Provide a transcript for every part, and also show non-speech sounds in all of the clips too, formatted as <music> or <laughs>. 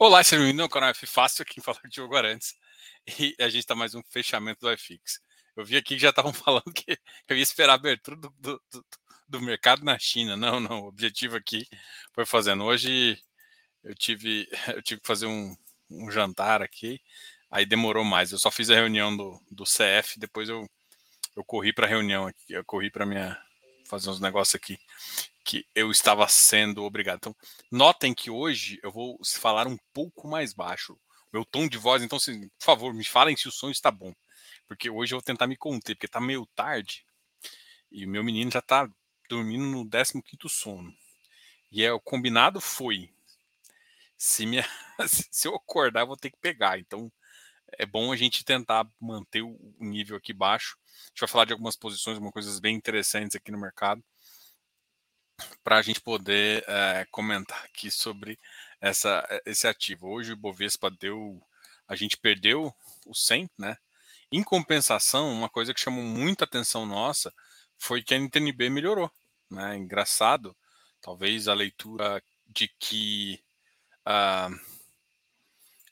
Olá, seja bem-vindo ao canal F Fácil, aqui em falar de Diogo Arantes. <laughs> E a gente está mais um fechamento do iFix. Eu vi aqui que já estavam <laughs> falando que eu ia esperar a abertura do, do, do, do, mercado na China. Não, não. O objetivo aqui foi fazendo. Hoje eu tive, <laughs> eu tive que fazer um, um jantar aqui, aí demorou mais. Eu só fiz a reunião do, do CF, depois eu, eu corri para a reunião aqui, eu corri para minha fazer uns negócios aqui que eu estava sendo obrigado. Então, notem que hoje eu vou falar um pouco mais baixo. Meu tom de voz, então, assim, por favor, me falem se o som está bom. Porque hoje eu vou tentar me conter, porque está meio tarde e o meu menino já está dormindo no 15 sono. E é, o combinado foi: se, minha, <laughs> se eu acordar, eu vou ter que pegar. Então, é bom a gente tentar manter o nível aqui baixo. A gente vai falar de algumas posições, algumas coisas bem interessantes aqui no mercado para a gente poder é, comentar aqui sobre essa, eh, esse ativo. Hoje o Bovespa deu, a gente perdeu o 100, né? Em compensação, uma coisa que chamou muita atenção nossa foi que a NTNB melhorou, né? Engraçado, talvez a leitura de que uh,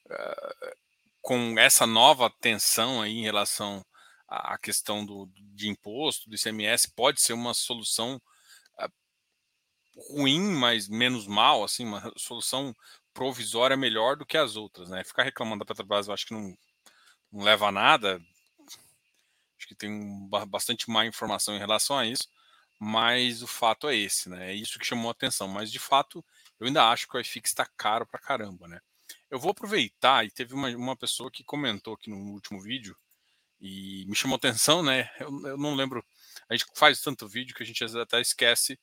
uh, com essa nova tensão aí em relação à questão do, de imposto, do ICMS, pode ser uma solução ruim, mas menos mal, assim, uma solução provisória melhor do que as outras, né? Ficar reclamando da Petrobras, eu acho que não, não leva a nada. Acho que tem bastante má informação em relação a isso, mas o fato é esse, né? É isso que chamou a atenção. Mas de fato, eu ainda acho que o iFix está caro pra caramba, né? Eu vou aproveitar e teve uma, uma pessoa que comentou aqui no último vídeo e me chamou atenção, né? Eu, eu não lembro. A gente faz tanto vídeo que a gente até esquece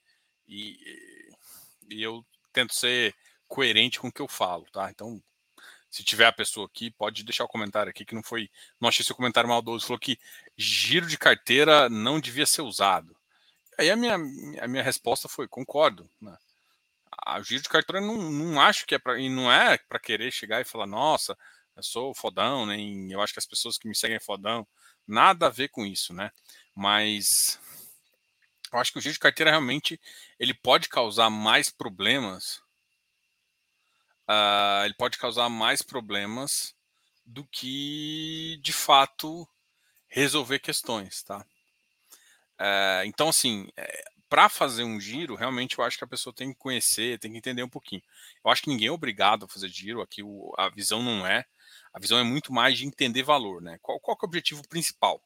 e, e eu tento ser coerente com o que eu falo, tá? Então, se tiver a pessoa aqui, pode deixar o comentário aqui que não foi. Não achei seu comentário maldoso. Falou que giro de carteira não devia ser usado. Aí a minha, a minha resposta foi: concordo. Né? A giro de carteira não, não acho que é para. E não é para querer chegar e falar, nossa, eu sou fodão, nem eu acho que as pessoas que me seguem é fodão. Nada a ver com isso, né? Mas eu acho que o giro de carteira realmente ele pode causar mais problemas. Uh, ele pode causar mais problemas do que de fato resolver questões, tá? Uh, então, assim, é, para fazer um giro, realmente eu acho que a pessoa tem que conhecer, tem que entender um pouquinho. Eu acho que ninguém é obrigado a fazer giro, aqui o, a visão não é. A visão é muito mais de entender valor, né? Qual, qual é o objetivo principal?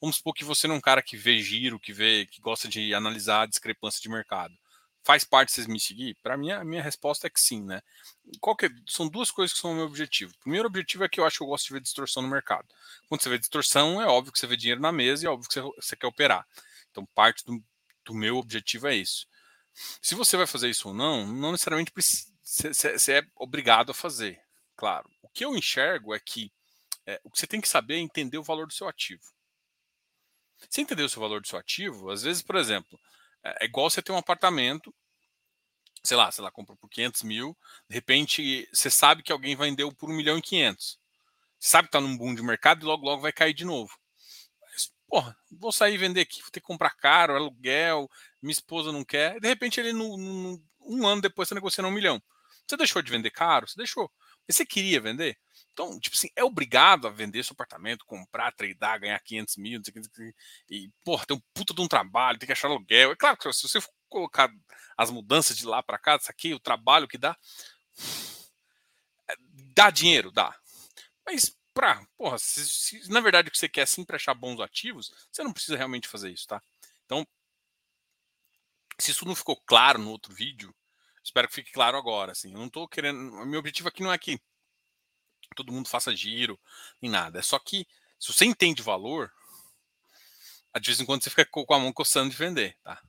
Vamos supor que você não é um cara que vê giro, que vê, que gosta de analisar a discrepância de mercado. Faz parte vocês me seguir? Para mim, a minha resposta é que sim, né? Que, são duas coisas que são o meu objetivo. O primeiro objetivo é que eu acho que eu gosto de ver distorção no mercado. Quando você vê distorção, é óbvio que você vê dinheiro na mesa e é óbvio que você, você quer operar. Então, parte do, do meu objetivo é isso. Se você vai fazer isso ou não, não necessariamente você é obrigado a fazer. Claro. O que eu enxergo é que é, o que você tem que saber é entender o valor do seu ativo. Você entender o seu valor do seu ativo, às vezes, por exemplo, é, é igual você ter um apartamento, sei lá, sei lá, comprou por 500 mil, de repente você sabe que alguém vendeu por 1 milhão e 500. Você sabe que está num boom de mercado e logo, logo vai cair de novo. Mas, porra, vou sair vender aqui, vou ter que comprar caro, aluguel, minha esposa não quer. De repente, ele, no, no, um ano depois, está negociando um milhão. Você deixou de vender caro? Você deixou. Mas você queria vender? Então, tipo assim, é obrigado a vender seu apartamento, comprar, tradar, ganhar 500 mil, e, porra, tem um puta de um trabalho, tem que achar aluguel. É claro que se você for colocar as mudanças de lá para cá, isso aqui, o trabalho que dá, é, dá dinheiro, dá. Mas, pra, porra, se, se na verdade o que você quer é sempre achar bons ativos, você não precisa realmente fazer isso, tá? Então, se isso não ficou claro no outro vídeo, espero que fique claro agora, assim. Eu não tô querendo, meu objetivo aqui não é que todo mundo faça giro, nem nada. É só que se você entende valor, de vez em quando você fica com a mão coçando de vender, tá?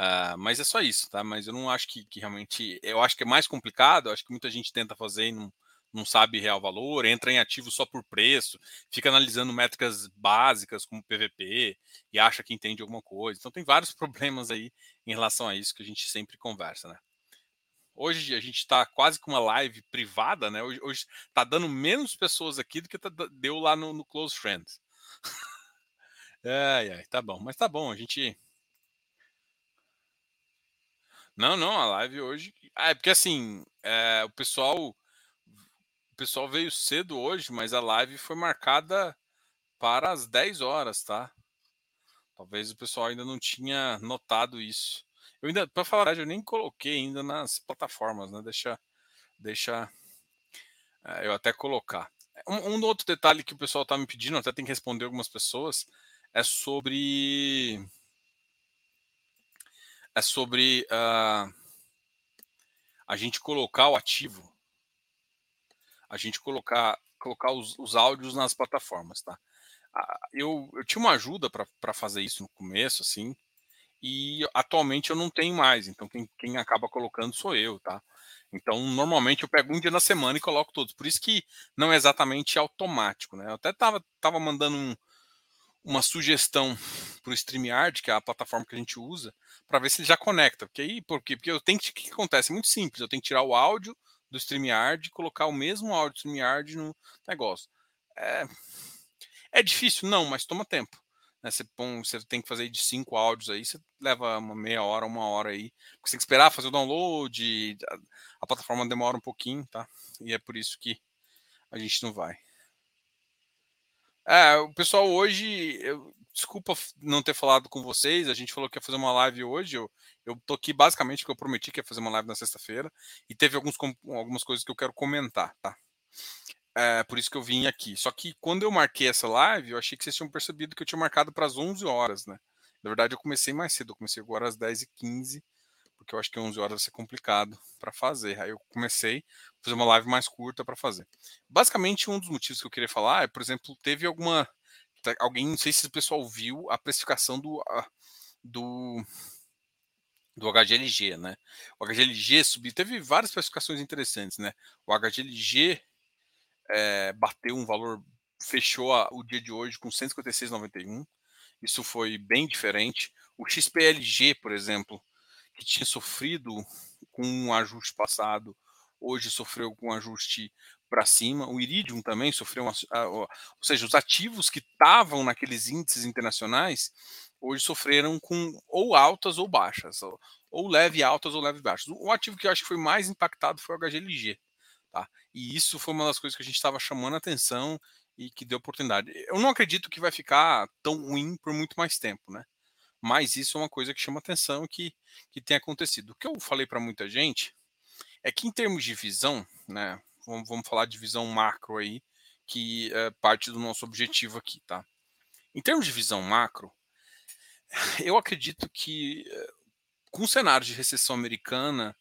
Uh, mas é só isso, tá? Mas eu não acho que, que, realmente. Eu acho que é mais complicado. Eu acho que muita gente tenta fazer e não, não sabe real valor, entra em ativo só por preço, fica analisando métricas básicas como PVP e acha que entende alguma coisa. Então tem vários <laughs> problemas aí em relação a isso que a gente sempre conversa, né? Hoje a gente está quase com uma live privada, né? Hoje, está dando menos pessoas aqui do que tá, deu lá no, no Close Friends. <laughs> ai, ai, tá bom. Mas tá bom, a gente. Não, não, a live hoje. Ah, é porque assim, é, o pessoal pessoal veio cedo hoje, mas a live foi marcada para as 10 horas, tá? Talvez o pessoal ainda não tinha notado isso. Eu ainda, para falar a verdade, eu nem coloquei ainda nas plataformas, né? Deixa, deixa é, eu até colocar. Um, um, outro detalhe que o pessoal está me pedindo, até tem que responder algumas pessoas, é sobre é sobre uh, a gente colocar o ativo, a gente colocar colocar os, os áudios nas plataformas, tá? eu, eu tinha uma ajuda para fazer isso no começo, assim, e atualmente eu não tenho mais. Então quem, quem acaba colocando sou eu, tá? Então normalmente eu pego um dia na semana e coloco todos. Por isso que não é exatamente automático, né? Eu até tava, tava mandando um, uma sugestão para o StreamYard, que é a plataforma que a gente usa, para ver se ele já conecta. Porque aí, por quê? Porque eu tenho que. O que acontece? É muito simples. Eu tenho que tirar o áudio do StreamYard e colocar o mesmo áudio do StreamYard no negócio. É, é difícil? Não, mas toma tempo. Né? Você, põe, você tem que fazer de cinco áudios aí, você leva uma meia hora, uma hora aí. Você tem que esperar fazer o download, a, a plataforma demora um pouquinho, tá? E é por isso que a gente não vai. É, o pessoal hoje, eu, desculpa não ter falado com vocês, a gente falou que ia fazer uma live hoje, eu, eu tô aqui basicamente porque eu prometi que ia fazer uma live na sexta-feira, e teve alguns, algumas coisas que eu quero comentar, tá? É, por isso que eu vim aqui. Só que quando eu marquei essa live, eu achei que vocês tinham percebido que eu tinha marcado para as 11 horas, né? Na verdade, eu comecei mais cedo, eu comecei agora às 10h15, porque eu acho que 11 horas vai ser complicado para fazer. Aí eu comecei a fazer uma live mais curta para fazer. Basicamente, um dos motivos que eu queria falar é, por exemplo, teve alguma. Alguém, não sei se o pessoal viu a precificação do. do do HGLG, né? O HGLG subiu, teve várias precificações interessantes, né? O HGLG é, bateu um valor, fechou a, o dia de hoje com 156,91. Isso foi bem diferente. O XPLG, por exemplo, que tinha sofrido com um ajuste passado, hoje sofreu com um ajuste para cima. O Iridium também sofreu, uma, ou seja, os ativos que estavam naqueles índices internacionais hoje sofreram com ou altas ou baixas, ou, ou leve altas ou leve baixas. O ativo que eu acho que foi mais impactado foi o HGLG. Tá? E isso foi uma das coisas que a gente estava chamando a atenção e que deu oportunidade. Eu não acredito que vai ficar tão ruim por muito mais tempo, né? Mas isso é uma coisa que chama atenção que, que tem acontecido. O que eu falei para muita gente é que em termos de visão, né? Vamos, vamos falar de visão macro aí, que é parte do nosso objetivo aqui, tá? Em termos de visão macro, eu acredito que eh, com o cenário de recessão americana,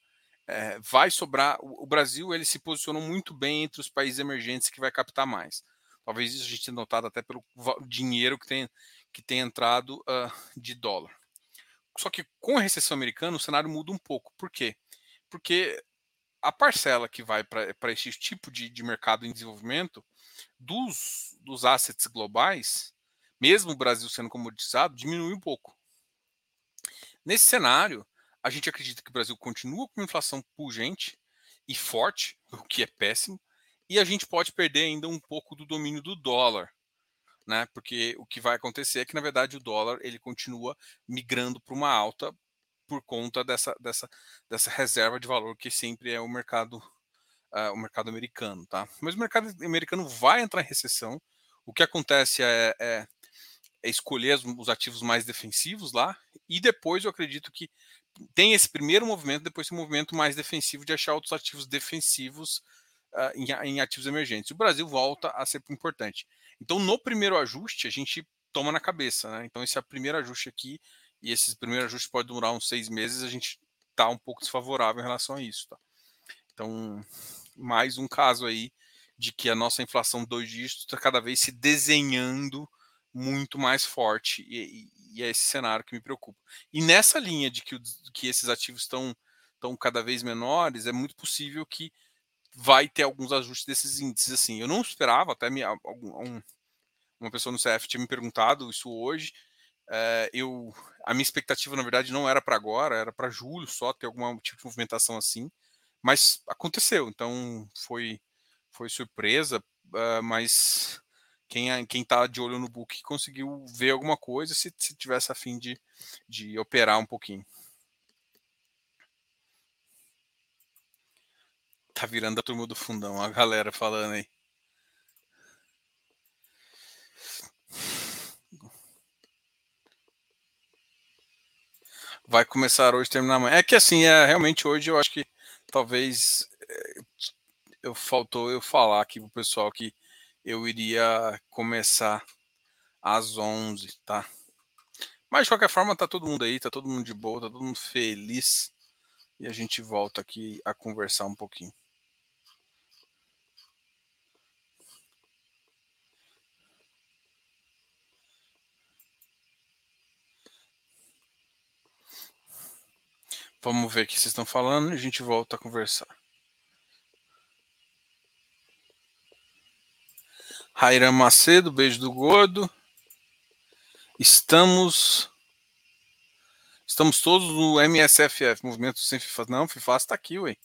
é, vai sobrar. O, o, Brasil ele se posicionou muito bem entre os países emergentes que vai captar mais. Talvez isso a gente tenha notado até pelo dinheiro que tem, que tem entrado uh, de dólar. Só que com a recessão americana o cenário muda um pouco. Por quê? Porque a parcela que vai para esse tipo de, de mercado em desenvolvimento dos, dos assets globais, mesmo o Brasil sendo comoditizado, diminui um pouco. Nesse cenário, a gente acredita que o Brasil continua com inflação pungente e forte, <laughs> o que é péssimo, e a gente pode perder ainda um pouco do domínio do dólar, né? Porque o que vai acontecer é que na verdade o dólar ele continua migrando para uma alta por conta dessa, dessa, dessa reserva de valor que sempre é o mercado uh, o mercado americano, tá? Mas o mercado americano vai entrar em recessão. O que acontece é, é, é escolher os ativos mais defensivos lá e depois eu acredito que tem esse primeiro movimento, depois esse movimento mais defensivo de achar outros ativos defensivos uh, em, em, ativos emergentes. O Brasil volta a ser importante. Então, no primeiro ajuste, a gente toma na cabeça. Né? Então, esse é o primeiro ajuste aqui, e esse primeiro ajuste pode durar uns seis meses, a gente está um pouco desfavorável em relação a isso. Tá? Então, mais um caso aí de que a nossa inflação dois dígitos está cada vez se desenhando muito mais forte. E, e é esse cenário que me preocupa. E nessa linha de que, que esses ativos estão, estão cada vez menores, é muito possível que vai ter alguns ajustes desses índices. Assim, eu não esperava, até me, algum, uma pessoa no CF tinha me perguntado isso hoje. É, eu, a minha expectativa, na verdade, não era para agora, era para julho só ter algum tipo de movimentação assim, mas aconteceu. Então foi, foi surpresa, uh, mas quem quem está de olho no book conseguiu ver alguma coisa se, se tivesse a fim de, de operar um pouquinho. Tá virando a turma do fundão, a galera falando aí. Vai começar hoje, terminar amanhã. É que assim, é, realmente hoje eu acho que talvez é, eu faltou eu falar aqui pro pessoal que eu iria começar às 11, tá? Mas de qualquer forma, tá todo mundo aí, tá todo mundo de boa, tá todo mundo feliz. E a gente volta aqui a conversar um pouquinho. Vamos ver o que vocês estão falando e a gente volta a conversar. Rairam Macedo, beijo do gordo. Estamos. Estamos todos no MSFF, Movimento Sem FIFA. Não, FIFA está aqui, ué.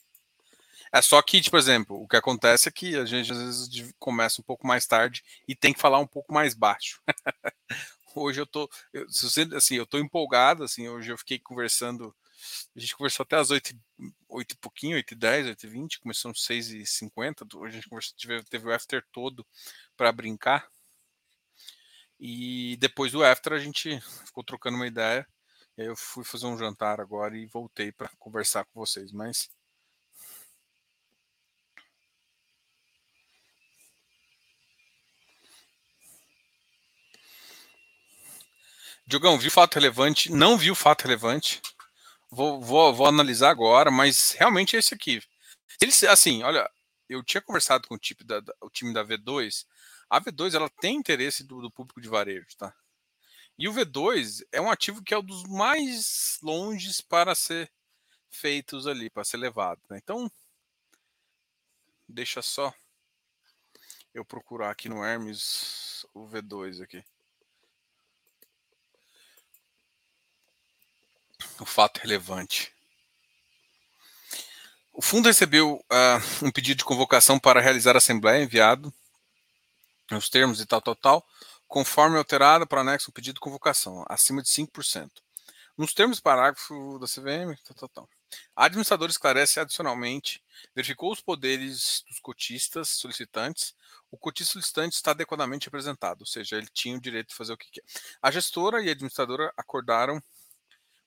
É só que, tipo, por exemplo, o que acontece é que a gente às vezes começa um pouco mais tarde e tem que falar um pouco mais baixo. <laughs> hoje eu tô, eu, assim, eu tô empolgado, assim, hoje eu fiquei conversando, a gente conversou até às 8, 8 e pouquinho, 8 e 10, 8 e 20, começou às 6 e 50, hoje a gente conversou, teve, teve o after todo para brincar, e depois do after a gente ficou trocando uma ideia. Eu fui fazer um jantar agora e voltei para conversar com vocês. Mas Diogão, viu fato relevante? Não viu fato relevante. Vou, vou, vou analisar agora, mas realmente é esse aqui. Eles, assim, olha, eu tinha conversado com o, time da, o time da V2 a V2 ela tem interesse do, do público de varejo, tá? E o V2 é um ativo que é um dos mais longes para ser feitos ali, para ser levado. Né? Então, deixa só eu procurar aqui no Hermes o V2 aqui. O fato relevante. O fundo recebeu uh, um pedido de convocação para realizar a assembleia enviado os termos e tal, tal, tal, conforme alterado para anexo o pedido de convocação, acima de 5%. Nos termos do parágrafo da CVM, tal, tal, tal. A administradora esclarece adicionalmente, verificou os poderes dos cotistas solicitantes, o cotista solicitante está adequadamente representado, ou seja, ele tinha o direito de fazer o que quer. A gestora e a administradora acordaram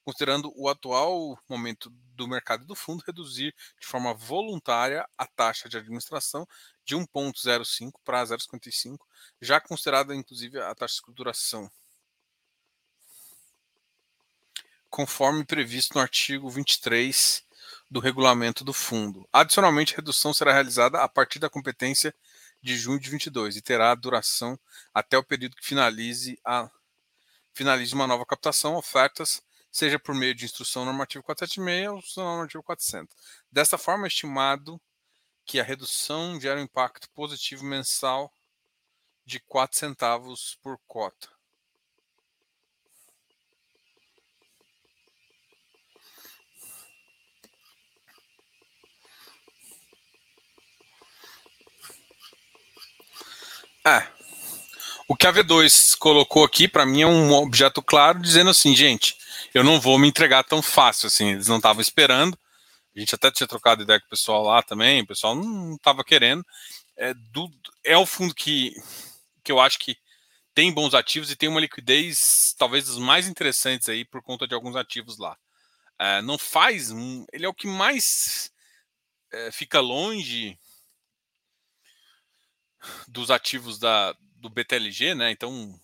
considerando o atual momento do mercado do fundo, reduzir de forma voluntária a taxa de administração de 1,05 para 0,55, já considerada inclusive a taxa de escrituração, conforme previsto no artigo 23 do regulamento do fundo. Adicionalmente, a redução será realizada a partir da competência de junho de 22 e terá duração até o período que finalize a finalize uma nova captação, ofertas seja por meio de instrução normativa 476 ou instrução normativa 400. Desta forma, é estimado que a redução gera um impacto positivo mensal de 4 centavos por cota. É. O que a V2 colocou aqui, para mim, é um objeto claro, dizendo assim, gente, eu não vou me entregar tão fácil assim. Eles não estavam esperando. A gente até tinha trocado ideia com o pessoal lá também, o pessoal não estava querendo. É, do, é o fundo que, que eu acho que tem bons ativos e tem uma liquidez talvez dos mais interessantes aí por conta de alguns ativos lá. É, não faz. Ele é o que mais é, fica longe dos ativos da, do BTLG, né? Então,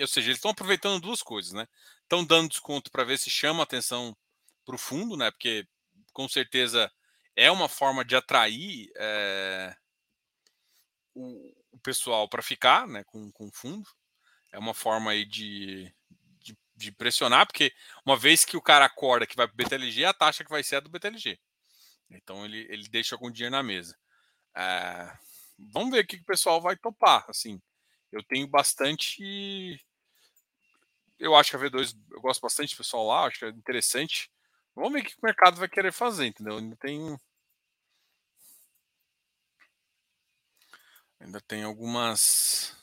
ou seja, eles estão aproveitando duas coisas, né? Estão dando desconto para ver se chama atenção para o fundo, né? Porque com certeza é uma forma de atrair é, o, o, pessoal para ficar né, com, o fundo. É uma forma aí de, de, de, pressionar, porque uma vez que o cara acorda que vai para o BTLG, a taxa que vai ser é do BTLG. Então ele, ele deixa algum dinheiro na mesa. É, vamos ver o que o pessoal vai topar. Assim, eu tenho bastante eu acho que a V2, eu gosto bastante do pessoal lá, acho que é interessante. Vamos ver o que o mercado vai querer fazer, entendeu? Ainda tem. Ainda tem algumas.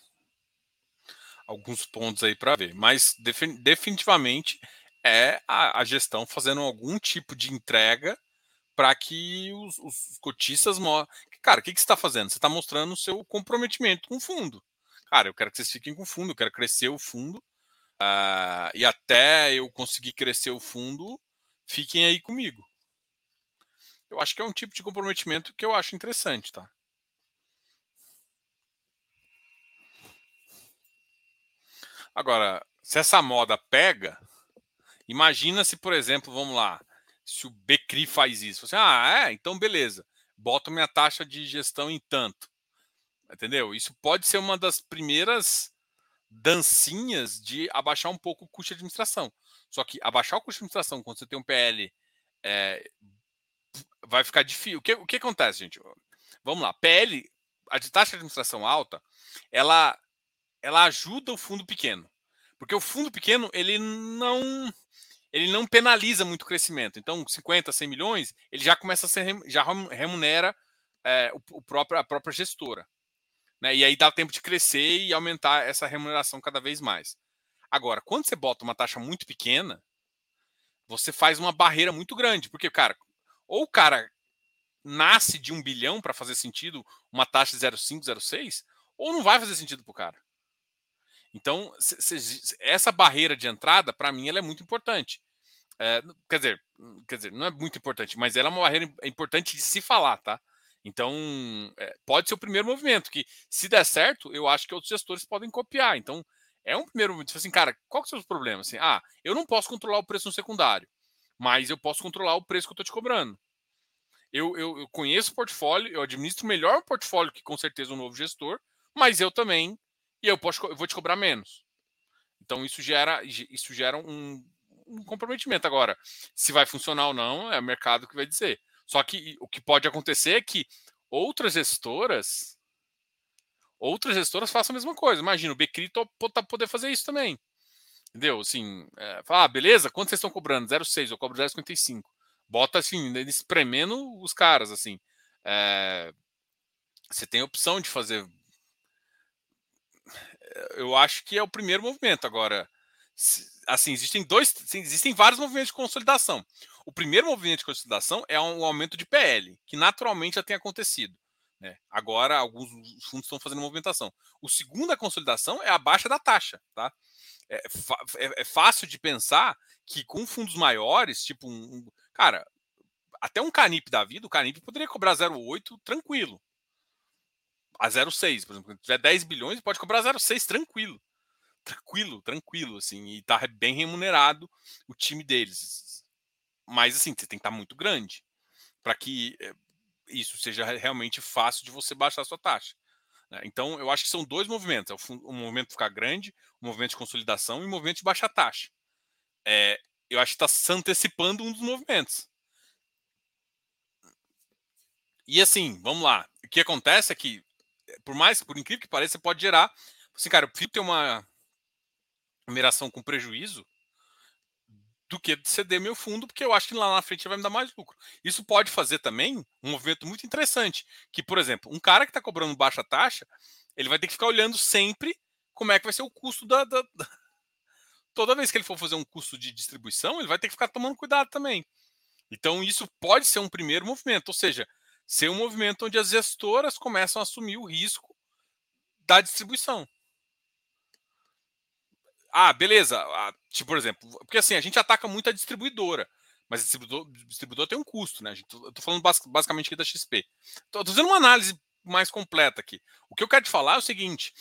Alguns pontos aí para ver. Mas definitivamente é a, gestão fazendo algum tipo de entrega para que os, os, cotistas. Cara, o que, que você está fazendo? Você está mostrando o seu comprometimento com o fundo. Cara, eu quero que vocês fiquem com o fundo, eu quero crescer o fundo. Uh, e até eu conseguir crescer o fundo, fiquem aí comigo. Eu acho que é um tipo de comprometimento que eu acho interessante, tá? Agora, se essa moda pega, imagina se, por exemplo, vamos lá, se o Becri faz isso. Você, ah, é, então beleza. Bota minha taxa de gestão em tanto. Entendeu? Isso pode ser uma das primeiras dancinhas de abaixar um pouco o custo de administração. Só que abaixar o custo de administração quando você tem um PL é, vai ficar difícil. O que, o que acontece, gente? Vamos lá. PL, a de taxa de administração alta, ela, ela ajuda o fundo pequeno. Porque o fundo pequeno, ele não ele não penaliza muito o crescimento. Então, 50, 100 milhões, ele já começa a ser já remunera é, o, o, próprio, a própria gestora. Né? E aí dá tempo de crescer e aumentar essa remuneração cada vez mais. Agora, quando você bota uma taxa muito pequena, você faz uma barreira muito grande. Porque, cara, ou o cara nasce de um bilhão para fazer sentido uma taxa de 0,5, 0,6, ou não vai fazer sentido para o cara. Então, essa barreira de entrada, para mim, ela é muito importante. É, quer, dizer, quer dizer, não é muito importante, mas ela é uma barreira importante de se falar, tá? Então, é, pode ser o primeiro movimento, que se der certo, eu acho que outros gestores podem copiar. Então, é um primeiro movimento. Tipo assim, cara, qual que são os problemas? Assim, ah, eu não posso controlar o preço no secundário, mas eu posso controlar o preço que eu estou te cobrando. Eu, eu, eu, conheço o portfólio, eu administro melhor o portfólio que com certeza um novo gestor, mas eu também, e eu, posso, eu vou te cobrar menos. Então, isso gera, isso gera um, um comprometimento. Agora, se vai funcionar ou não, é o mercado que vai dizer. Só que o que pode acontecer é que outras gestoras outras gestoras façam a mesma coisa. Imagina, o Becri tá poder fazer isso também. Entendeu? Assim, é, ah, beleza, quanto vocês estão cobrando? 0,6, eu cobro 0,55. Bota assim, espremendo os caras, assim. É, você tem a opção de fazer. Eu acho que é o primeiro movimento. Agora, assim, existem dois, existem vários movimentos de consolidação. O primeiro movimento de consolidação é um aumento de PL, que naturalmente já tem acontecido. Né? Agora, alguns fundos estão fazendo movimentação. O segundo, a consolidação, é a baixa da taxa. Tá? É, é, é fácil de pensar que com fundos maiores, tipo um, um. Cara, até um Canip da vida, o Canip poderia cobrar 0,8 tranquilo. A 0,6, por exemplo. Se tiver 10 bilhões, pode cobrar 0,6 tranquilo. Tranquilo, tranquilo, assim. E tá bem remunerado o time deles mas assim, você tem que estar muito grande para que eh, isso seja realmente fácil de você baixar a sua taxa. Né? Então, eu acho que são dois movimentos: é o, movimento ficar grande, o movimento de consolidação e o movimento de baixar taxa. É, eu acho que está se antecipando um dos movimentos. E assim, vamos lá. O que acontece é que, eh, por mais, por incrível que pareça, você pode gerar. Assim, cara, eu prefiro ter uma mineração com prejuízo do que ceder meu fundo, porque eu acho que lá na frente vai me dar mais lucro. Isso pode fazer também um movimento muito interessante, que, por exemplo, um cara que está cobrando baixa taxa, ele vai ter que ficar olhando sempre como é que vai ser o custo da, da, da... <laughs> Toda vez que ele for fazer um custo de distribuição, ele vai ter que ficar tomando cuidado também. Então, isso pode ser um primeiro movimento, ou seja, ser um movimento onde as gestoras começam a assumir o risco da distribuição. Ah, beleza. Ah, tipo, por exemplo, porque assim, a gente ataca muito a distribuidora, mas distribuidor, distribuidor tem um custo, né? Gente, eu tô falando basicamente aqui da XP. Tô, tô fazendo uma análise mais completa aqui. O que eu quero te falar é o seguinte: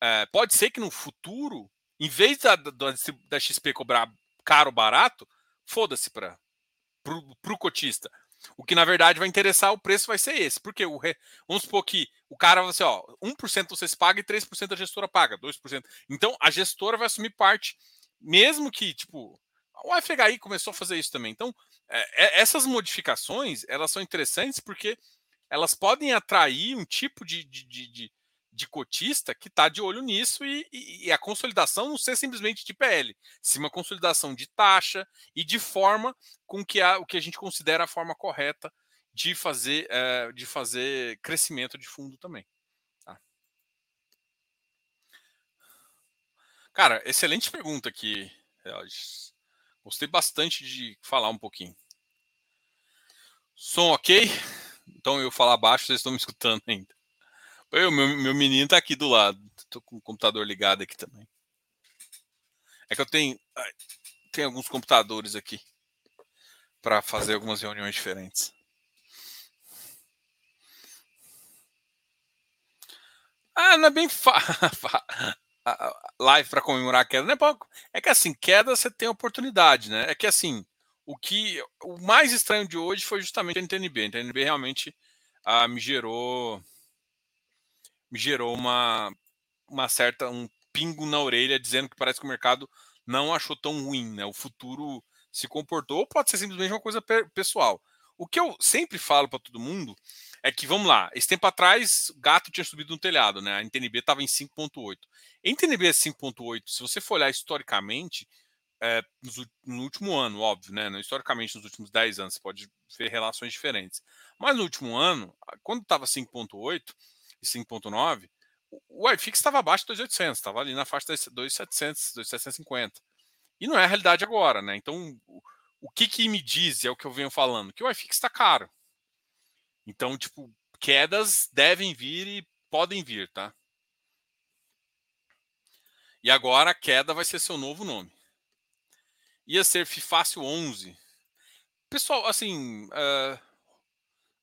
é, pode ser que no futuro, em vez da, da, da XP cobrar caro ou barato, foda-se para o cotista. O que na verdade vai interessar, o preço vai ser esse. Porque o, vamos supor que o cara vai assim, ó, 1% vocês pagam e 3% a gestora paga, 2%. Então a gestora vai assumir parte, mesmo que, tipo, o FHI começou a fazer isso também. Então, é, é, essas modificações, elas são interessantes porque elas podem atrair um tipo de, de, de, de cotista que está de olho nisso e, e, e, a consolidação não ser simplesmente de PL, sim uma consolidação de taxa e de forma com que a, o que a gente considera a forma correta de fazer, é, de fazer crescimento de fundo também. Tá? Cara, excelente pergunta aqui, Gostei bastante de falar um pouquinho. Som ok? Então eu falar baixo, vocês estão me escutando ainda. Eu, meu, meu menino tá aqui do lado. Tô com o computador ligado aqui também. É que eu tenho, tenho alguns computadores aqui para fazer algumas reuniões diferentes. Ah, não é bem <laughs> live para comemorar a queda, é pra... É que assim, queda você tem oportunidade, né? É que assim, o que o mais estranho de hoje foi justamente a NTNB. A NTNB realmente ah, me gerou me gerou uma uma certa um pingo na orelha dizendo que parece que o mercado não achou tão ruim, né? O futuro se comportou, ou pode ser simplesmente uma coisa pessoal. O que eu sempre falo para todo mundo é que, vamos lá, esse tempo atrás, o gato tinha subido no telhado, né? A NTNB estava em 5,8. NTNB 5,8, se você for olhar historicamente, é, no, último ano, óbvio, né? Historicamente, nos últimos 10 anos, você pode ver relações diferentes. Mas no último ano, quando estava 5,8 e 5,9, o iFix estava abaixo de 2.800, estava ali na faixa de 2.700, 2.750. E não é a realidade agora, né? Então, o, que, que me diz, é o que eu venho falando, que o iFix está caro. Então, tipo, quedas devem vir e podem vir, tá? E agora a queda vai ser seu novo nome. Ia ser Fifácio 11. Pessoal, assim, uh,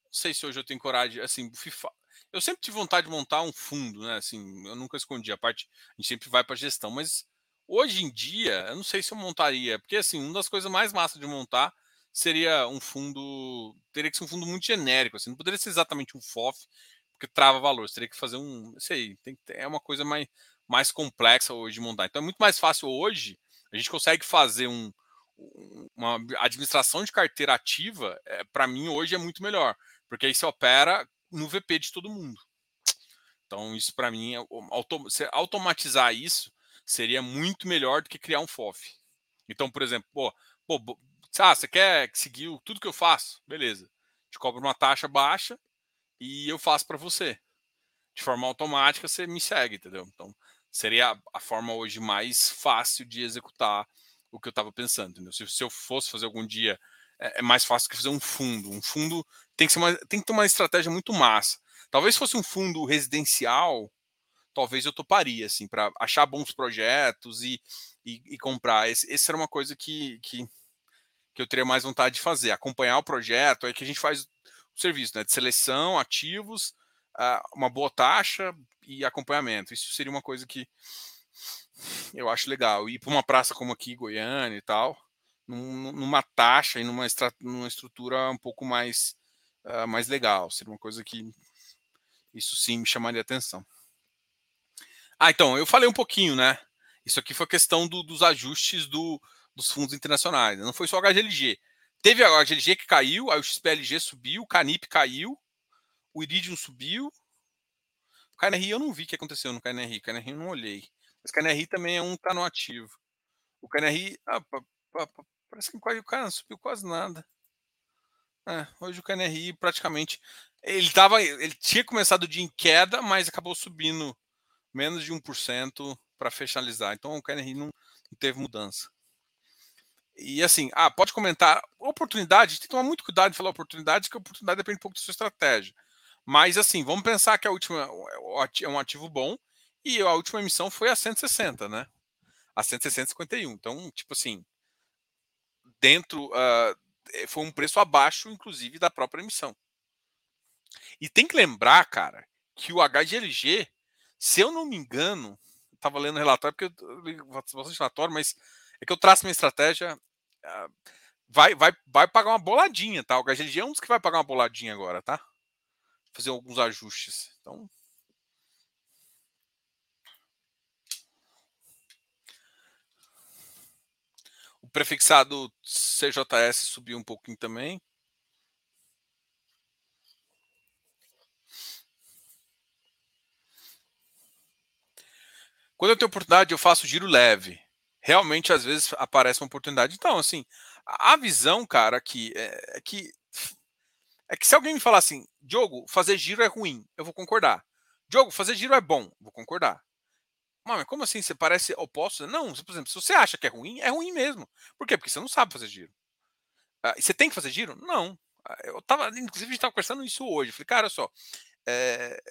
não sei se hoje eu tenho coragem, assim, FIFA, eu sempre tive vontade de montar um fundo, né? Assim, eu nunca escondi a parte, a gente sempre vai para gestão, mas hoje em dia, eu não sei se eu montaria, porque assim, uma das coisas mais massas de montar seria um fundo, teria que ser um fundo muito genérico, assim, não poderia ser exatamente um FOF, porque trava valor, teria que fazer um, sei, tem, é uma coisa mais, mais complexa hoje de montar. Então é muito mais fácil hoje, a gente consegue fazer um, uma administração de carteira ativa, é, para mim hoje é muito melhor, porque aí você opera no VP de todo mundo. Então isso para mim, é, automatizar isso seria muito melhor do que criar um FOF. Então, por exemplo, pô, pô ah, você quer seguir tudo que eu faço? Beleza. Te cobro uma taxa baixa e eu faço para você. De forma automática, você me segue, entendeu? Então, seria a, forma hoje mais fácil de executar o que eu estava pensando? Se, se, eu fosse fazer algum dia, é, é, mais fácil que fazer um fundo. Um fundo tem que, ser uma, tem que ter uma estratégia muito massa. Talvez fosse um fundo residencial, talvez eu toparia, assim, para achar bons projetos e, e, e comprar. Esse, esse, era uma coisa que, que que eu teria mais vontade de fazer, acompanhar o projeto, é que a gente faz o serviço né, de seleção, ativos, uma boa taxa e acompanhamento. Isso seria uma coisa que eu acho legal. Ir para uma praça como aqui, Goiânia e tal, numa taxa e numa, numa estrutura um pouco mais, uh, mais legal. Seria uma coisa que isso sim me chamaria atenção. Ah, então, eu falei um pouquinho, né? Isso aqui foi questão do, dos ajustes do, dos fundos internacionais. Né? Não foi só o HGLG. Teve a HGLG que caiu, aí o XPLG subiu, o Canip caiu, o Iridium subiu. O KNRI eu não vi o que aconteceu no KNRI. O KNRI eu não olhei. Mas o KNRI também é um que está no ativo. O KNRI. Ah, parece que o cara não subiu quase nada. É, hoje o KNRI praticamente. Ele, tava, ele tinha começado o dia em queda, mas acabou subindo menos de 1% para finalizar. Então o KNRI não, não teve mudança. E assim, ah, pode comentar. Oportunidade, tem que tomar muito cuidado de falar oportunidade, porque a oportunidade depende um pouco da sua estratégia. Mas assim, vamos pensar que a última é um ativo bom e a última emissão foi a 160, né? A 160,51. Então, tipo assim, dentro uh, foi um preço abaixo, inclusive, da própria emissão. E tem que lembrar, cara, que o HGLG, se eu não me engano, estava lendo o relatório, porque eu li bastante relatório, mas é que eu traço minha estratégia ah, vai, vai, vai pagar uma boladinha, tá? O HGLG é um dos que vai pagar uma boladinha agora, tá? Fazer alguns ajustes. Então. O prefixado CJS subiu um pouquinho também. Quando eu tenho oportunidade, eu faço giro leve realmente às vezes aparece uma oportunidade. Então, assim, a visão, cara, aqui é, é que é que se alguém me falar assim, Diogo, fazer giro é ruim, eu vou concordar. Diogo, fazer giro é bom, vou concordar. Mas como assim? Você parece oposto? Não, por exemplo, se você acha que é ruim, é ruim mesmo. Por quê? Porque você não sabe fazer giro. Ah, você tem que fazer giro? Não. Eu tava, inclusive, a gente estava conversando isso hoje. Eu falei, cara, olha só, é,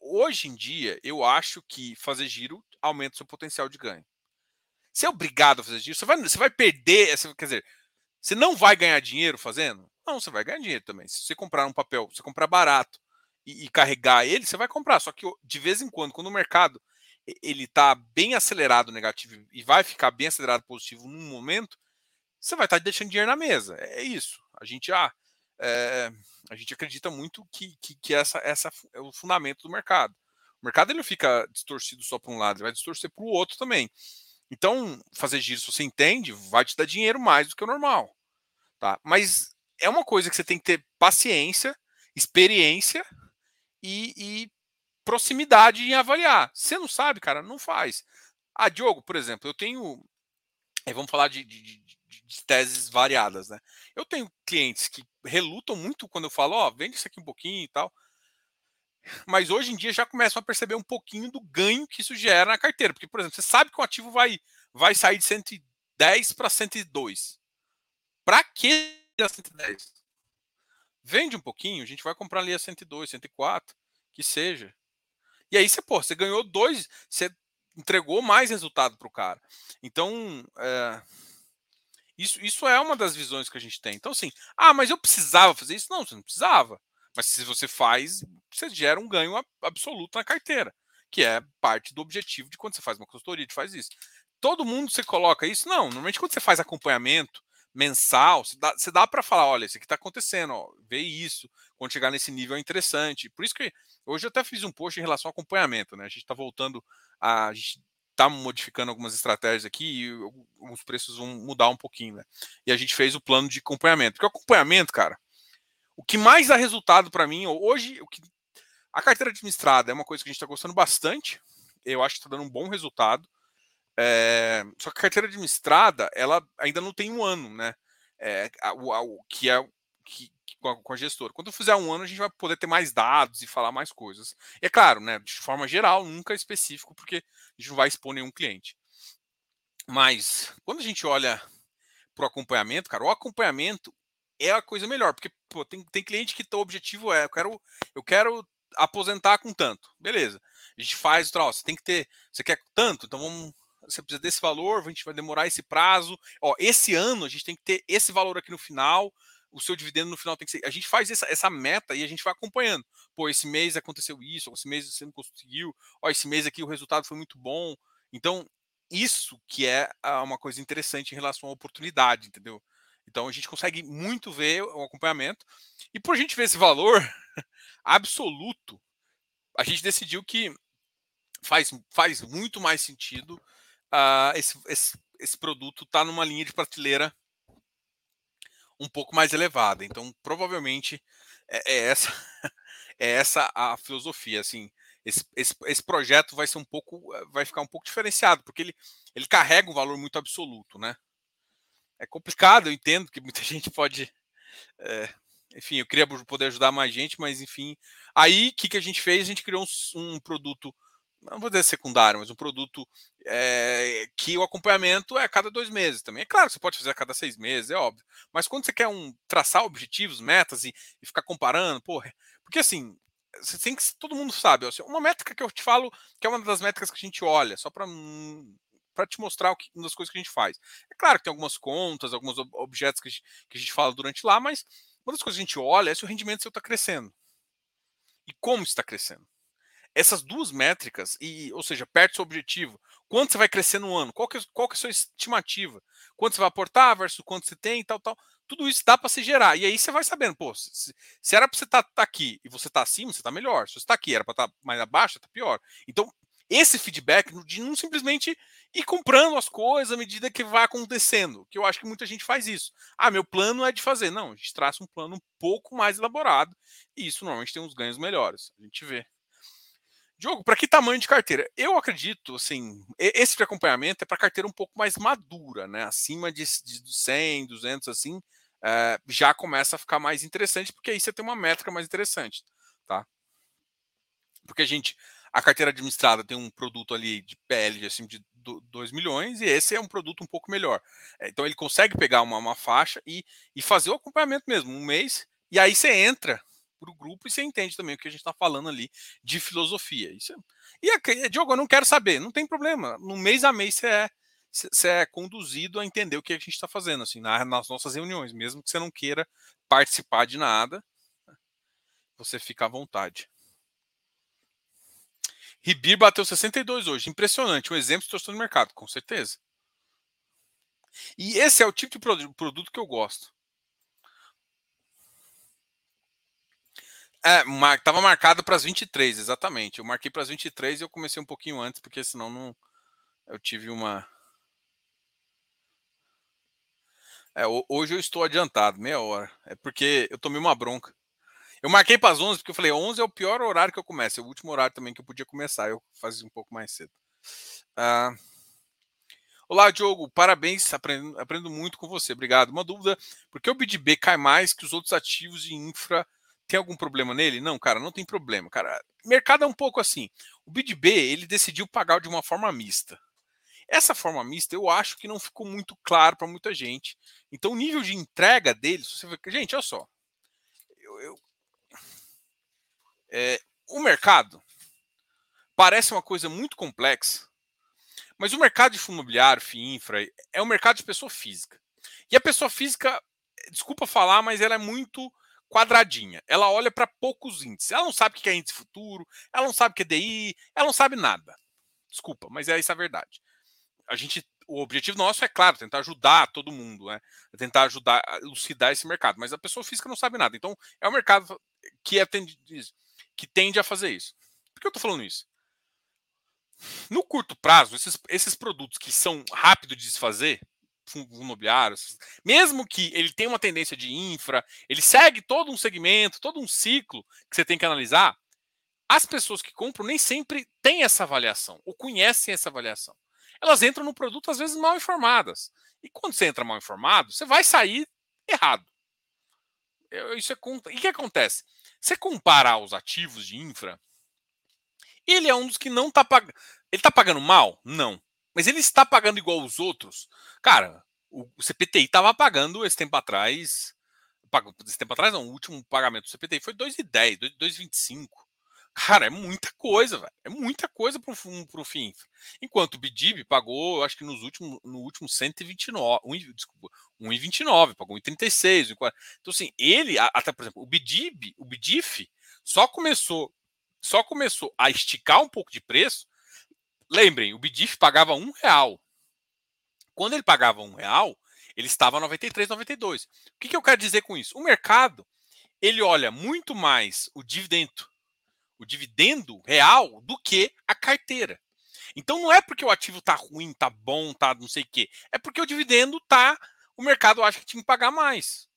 hoje em dia, eu acho que fazer giro aumenta o seu potencial de ganho. Você é obrigado a fazer giro, você vai, você vai perder, quer dizer, você não vai ganhar dinheiro fazendo? Não, você vai ganhar dinheiro também. Se você comprar um papel, você comprar barato e, e carregar ele, você vai comprar. Só que de vez em quando, quando o mercado ele está bem acelerado negativo e vai ficar bem acelerado positivo num momento, você vai estar tá deixando dinheiro na mesa. É isso. A gente ah, é, a gente acredita muito que, que, que, essa, essa é o fundamento do mercado. O mercado ele fica distorcido só para um lado, ele vai distorcer para o outro também. Então, fazer giro, se você entende, vai te dar dinheiro mais do que o normal. Tá? Mas é uma coisa que você tem que ter paciência, experiência e, e proximidade em avaliar. Você não sabe, cara, não faz. Ah, Diogo, por exemplo, eu tenho. Aí vamos falar de, de, de, de, teses variadas, né? Eu tenho clientes que relutam muito quando eu falo, ó, oh, vende isso aqui um pouquinho e tal. Mas hoje em dia já começam a perceber um pouquinho do ganho que isso gera na carteira. Porque, por exemplo, você sabe que o ativo vai, vai sair de 110 para 102. Para que a 110? Vende um pouquinho, a gente vai comprar ali a 102, 104, que seja. E aí você, pô, você ganhou dois, você entregou mais resultado para o cara. Então, é, isso, isso é uma das visões que a gente tem. Então, assim, ah, mas eu precisava fazer isso? Não, você não precisava. Mas se você faz, você gera um ganho absoluto na carteira, que é parte do objetivo de quando você faz uma consultoria, de faz isso. Todo mundo você coloca isso? Não, normalmente quando você faz acompanhamento mensal, você dá, dá para falar, olha, isso aqui está acontecendo, ó, vê isso, quando chegar nesse nível é interessante. Por isso que hoje eu até fiz um post em relação ao acompanhamento, né? A gente está voltando a, a gente está modificando algumas estratégias aqui e os preços vão mudar um pouquinho, né? E a gente fez o plano de acompanhamento. Porque o acompanhamento, cara, o que mais dá resultado para mim hoje, o que a carteira administrada é uma coisa que a gente está gostando bastante. Eu acho que está dando um bom resultado. É, só que a carteira administrada, ela ainda não tem um ano, né? É, a, a, o que é que, com, a, com a gestora. Quando fizer um ano, a gente vai poder ter mais dados e falar mais coisas. E é claro, né? De forma geral, nunca específico, porque a gente não vai expor nenhum cliente. Mas quando a gente olha para o acompanhamento, cara, o acompanhamento é a coisa melhor, porque pô, tem, tem cliente que o objetivo é, eu quero, eu quero aposentar com tanto. Beleza. A gente faz, ó, você tem que ter, você quer tanto, então vamos você precisa desse valor, a gente vai demorar esse prazo. Ó, esse ano a gente tem que ter esse valor aqui no final, o seu dividendo no final tem que ser. A gente faz essa, essa meta e a gente vai acompanhando. Pô, esse mês aconteceu isso, esse mês você não conseguiu, ó, esse mês aqui o resultado foi muito bom. Então, isso que é ah, uma coisa interessante em relação à oportunidade, entendeu? Então a gente consegue muito ver o acompanhamento. E por a gente ver esse valor <laughs> absoluto, a gente decidiu que faz, faz muito mais sentido uh, esse, esse, esse produto está numa linha de prateleira um pouco mais elevada. Então, provavelmente é, é essa <laughs> é essa a filosofia. Assim, esse, esse, esse, projeto vai ser um pouco, vai ficar um pouco diferenciado, porque ele, ele carrega um valor muito absoluto, né? É complicado, eu entendo que muita <laughs> gente pode. É, enfim, eu queria poder ajudar mais gente, mas enfim. Aí, o que, que a gente fez? A gente criou um, um produto não vou dizer secundário, mas um produto é, que o acompanhamento é a cada dois meses também. É claro que você pode fazer a cada seis meses, é óbvio. Mas quando você quer um traçar objetivos, metas e, e ficar comparando, porra, porque assim, você tem que todo mundo sabe, uma métrica que eu te falo, que é uma das métricas que a gente olha, só para para te mostrar o que, uma das coisas que a gente faz. É claro que tem algumas contas, alguns objetos que a, gente, que a gente fala durante lá, mas uma das coisas que a gente olha é se o rendimento seu está crescendo. E como está crescendo essas duas métricas, e, ou seja, perto do seu objetivo, quanto você vai crescer no ano, qual que, é, qual que é a sua estimativa, quanto você vai aportar versus quanto você tem, tal, tal, tudo isso dá para se gerar. E aí você vai sabendo, pô, se, se era para você estar tá, tá aqui e você está acima, você está melhor. Se você está aqui, era para estar tá mais abaixo, está pior. Então, esse feedback de não simplesmente ir comprando as coisas à medida que vai acontecendo, que eu acho que muita gente faz isso. Ah, meu plano é de fazer. Não, a gente traça um plano um pouco mais elaborado e isso normalmente tem uns ganhos melhores. A gente vê. Diogo, para que tamanho de carteira? Eu acredito, assim, esse de acompanhamento é para carteira um pouco mais madura, né? Acima de, de 100, 200, assim, é, já começa a ficar mais interessante, porque aí você tem uma métrica mais interessante, tá? Porque a gente, a carteira administrada tem um produto ali de PL assim, de 2 milhões e esse é um produto um pouco melhor. É, então ele consegue pegar uma, uma faixa e, e fazer o acompanhamento mesmo. Um mês E aí você entra para o grupo e você entende também o que a gente está falando ali de filosofia. Isso é... E, a, Diogo, eu não quero saber, não tem problema. No mês a mês você é, você é conduzido a entender o que a gente está fazendo, assim, nas nossas reuniões, mesmo que você não queira participar de nada, você fica à vontade. Ribir bateu 62 hoje. Impressionante. Um exemplo de torcedor no mercado, com certeza. E esse é o tipo de produto que eu gosto. É, estava marcado para as 23, exatamente. Eu marquei para as 23 e eu comecei um pouquinho antes, porque senão não. Eu tive uma. É, hoje eu estou adiantado, meia hora. É porque eu tomei uma bronca. Eu marquei para as 11 porque eu falei 11 é o pior horário que eu começo. É o último horário também que eu podia começar. Eu fazia um pouco mais cedo. Ah, Olá, Diogo. Parabéns. Aprendo, aprendo muito com você. Obrigado. Uma dúvida: por que o BDB cai mais que os outros ativos de infra? Tem algum problema nele? Não, cara, não tem problema. Cara, mercado é um pouco assim. O BDB ele decidiu pagar de uma forma mista. Essa forma mista eu acho que não ficou muito claro para muita gente. Então o nível de entrega deles, você vê, gente, olha só, eu, eu, é, o mercado parece uma coisa muito complexa, mas o mercado de fundo imobiliário, FIINFRA, é um mercado de pessoa física. E a pessoa física, desculpa falar, mas ela é muito quadradinha. Ela olha para poucos índices. Ela não sabe o que é índice futuro, ela não sabe o que é DI, ela não sabe nada. Desculpa, mas é isso a verdade. A gente, o objetivo nosso é claro, tentar ajudar todo mundo, né? Tentar ajudar elucidar esse mercado. Mas a pessoa física não sabe nada. Então é um mercado que é que tende a fazer isso. Por que eu estou falando isso? No curto prazo, esses, esses produtos que são rápidos de desfazer, fundos imobiliários, mesmo que ele tenha uma tendência de infra, ele segue todo um segmento, todo um ciclo que você tem que analisar, as pessoas que compram nem sempre têm essa avaliação, ou conhecem essa avaliação. Elas entram no produto, às vezes, mal informadas. E quando você entra mal informado, você vai sair errado. Isso é, e o que acontece? Você comparar os ativos de infra, ele é um dos que não está pagando. Ele está pagando mal? Não. Mas ele está pagando igual os outros? Cara, o CPTI estava pagando esse tempo atrás. Esse tempo atrás, não. O último pagamento do CPTI foi 2,10, 2,25. Cara, é muita coisa, velho. É muita coisa para o fim. Enquanto o Bidib pagou, eu acho que nos últimos, no último 129, 1, desculpa, 1,29, pagou 1,36. Então, assim, ele, até por exemplo, o Bidib, o Bidif, só começou, só começou a esticar um pouco de preço. Lembrem, o Bidif pagava um real. Quando ele pagava um real, ele estava 93, 92. O que, que eu quero dizer com isso? O mercado ele olha muito mais o dividendo o dividendo real do que a carteira. Então não é porque o ativo está ruim, está bom, está não sei o quê. É porque o dividendo está. O mercado acha que tinha que pagar mais.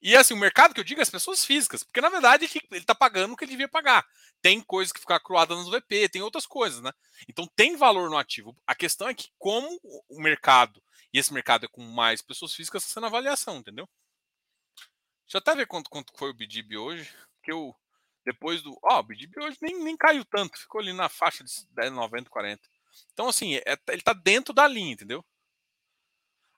E assim, o mercado que eu digo é as pessoas físicas, porque na verdade ele está pagando o que ele devia pagar. Tem coisas que ficam cruadas no VP, tem outras coisas, né? Então tem valor no ativo. A questão é que, como o mercado, e esse mercado é com mais pessoas físicas, está sendo avaliação, entendeu? Deixa eu até ver quanto, quanto foi o BDB hoje, que eu depois do. Ó, oh, o BDB hoje nem, nem caiu tanto, ficou ali na faixa de 10, 90, 40. Então, assim, é, ele tá dentro da linha, entendeu?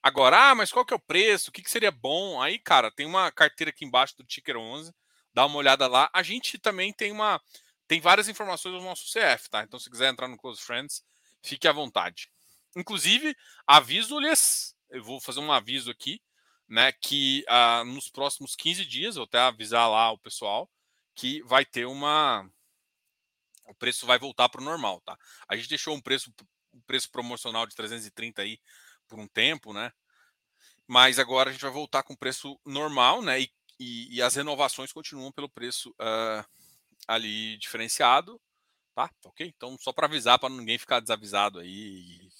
Agora, ah, mas qual que é o preço? O que, que seria bom? Aí, cara, tem uma carteira aqui embaixo do Ticker 11, dá uma olhada lá. A gente também tem uma. Tem várias informações do nosso CF, tá? Então, se quiser entrar no Close Friends, fique à vontade. Inclusive, aviso-lhes, eu vou fazer um aviso aqui, né? Que ah, nos próximos 15 dias, vou até avisar lá o pessoal, que vai ter uma. O preço vai voltar para o normal, tá? A gente deixou um preço, um preço promocional de 330 aí por um tempo, né? Mas agora a gente vai voltar com preço normal, né? E, e, e as renovações continuam pelo preço uh, ali diferenciado, tá? Ok? Então, só para avisar, para ninguém ficar desavisado aí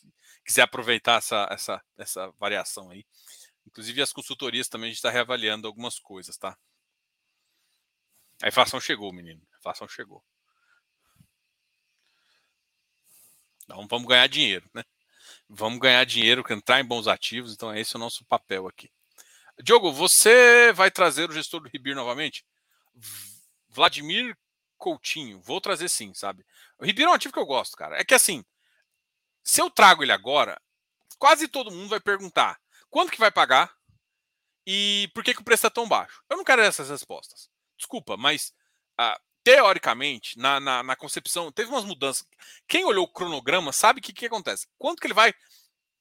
quiser aproveitar essa, essa, essa variação aí. Inclusive, as consultorias também a gente está reavaliando algumas coisas, tá? A inflação chegou, menino. A inflação chegou. Então vamos ganhar dinheiro, né? Vamos ganhar dinheiro, entrar em bons ativos. Então é esse o nosso papel aqui. Diogo, você vai trazer o gestor do Ribir novamente? Vladimir Coutinho. Vou trazer sim, sabe? O Ribir é um ativo que eu gosto, cara. É que assim, se eu trago ele agora, quase todo mundo vai perguntar quanto que vai pagar E por que, que o preço está tão baixo? Eu não quero essas respostas. Desculpa, mas ah, teoricamente, na, na, na, concepção, teve umas mudanças. Quem olhou o cronograma sabe o que, que acontece. Quanto que ele vai.